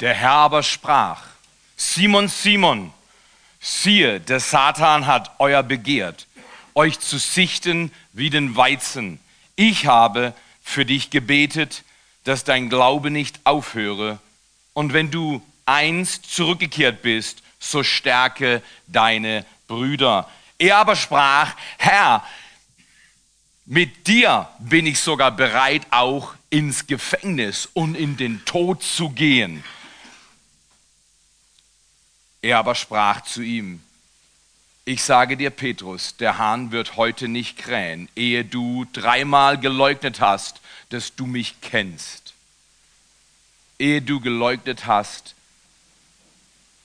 Der Herr aber sprach, Simon, Simon, siehe, der Satan hat euer begehrt, euch zu sichten wie den Weizen. Ich habe für dich gebetet, dass dein Glaube nicht aufhöre. Und wenn du einst zurückgekehrt bist, so stärke deine Brüder. Er aber sprach, Herr, mit dir bin ich sogar bereit, auch ins Gefängnis und in den Tod zu gehen. Er aber sprach zu ihm, ich sage dir, Petrus, der Hahn wird heute nicht krähen, ehe du dreimal geleugnet hast, dass du mich kennst. Ehe du geleugnet hast,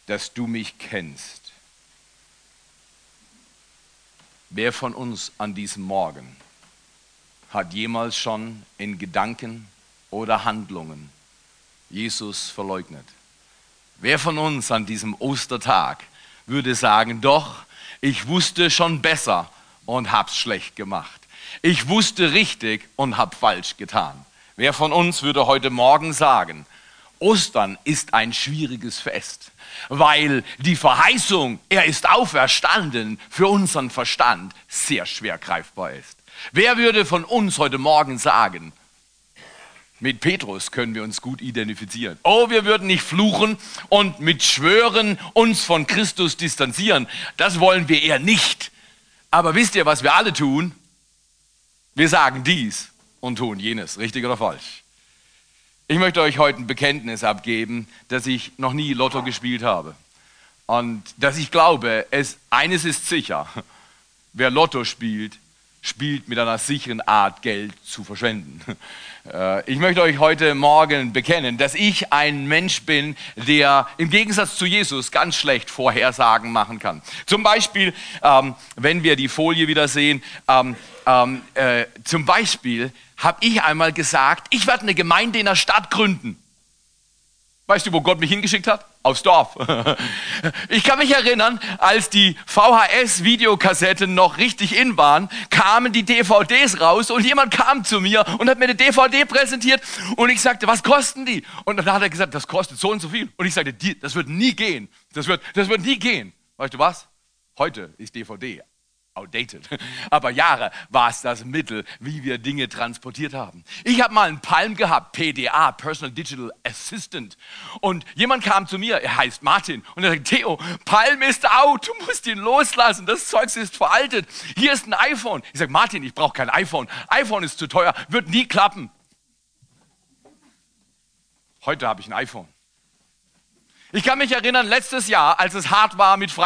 dass du mich kennst. Wer von uns an diesem Morgen hat jemals schon in Gedanken oder Handlungen Jesus verleugnet? Wer von uns an diesem Ostertag würde sagen, doch, ich wusste schon besser und hab's schlecht gemacht. Ich wusste richtig und hab falsch getan. Wer von uns würde heute Morgen sagen, Ostern ist ein schwieriges Fest, weil die Verheißung, er ist auferstanden, für unseren Verstand sehr schwer greifbar ist. Wer würde von uns heute Morgen sagen, mit Petrus können wir uns gut identifizieren. Oh, wir würden nicht fluchen und mit Schwören uns von Christus distanzieren. Das wollen wir eher nicht. Aber wisst ihr, was wir alle tun? Wir sagen dies und tun jenes, richtig oder falsch. Ich möchte euch heute ein Bekenntnis abgeben, dass ich noch nie Lotto gespielt habe. Und dass ich glaube, es, eines ist sicher, wer Lotto spielt, spielt mit einer sicheren Art Geld zu verschwenden. Äh, ich möchte euch heute Morgen bekennen, dass ich ein Mensch bin, der im Gegensatz zu Jesus ganz schlecht Vorhersagen machen kann. Zum Beispiel, ähm, wenn wir die Folie wieder sehen, ähm, ähm, äh, zum Beispiel habe ich einmal gesagt, ich werde eine Gemeinde in der Stadt gründen. Weißt du, wo Gott mich hingeschickt hat? Aufs Dorf. Ich kann mich erinnern, als die VHS-Videokassetten noch richtig in waren, kamen die DVDs raus und jemand kam zu mir und hat mir eine DVD präsentiert und ich sagte, was kosten die? Und dann hat er gesagt, das kostet so und so viel. Und ich sagte, das wird nie gehen. Das wird, das wird nie gehen. Weißt du was? Heute ist DVD outdated. Aber Jahre war es das Mittel, wie wir Dinge transportiert haben. Ich habe mal einen Palm gehabt, PDA, Personal Digital Assistant. Und jemand kam zu mir, er heißt Martin, und er sagt, Theo, Palm ist out, du musst ihn loslassen, das Zeug ist veraltet. Hier ist ein iPhone. Ich sage, Martin, ich brauche kein iPhone. iPhone ist zu teuer, wird nie klappen. Heute habe ich ein iPhone. Ich kann mich erinnern, letztes Jahr, als es hart war mit Frei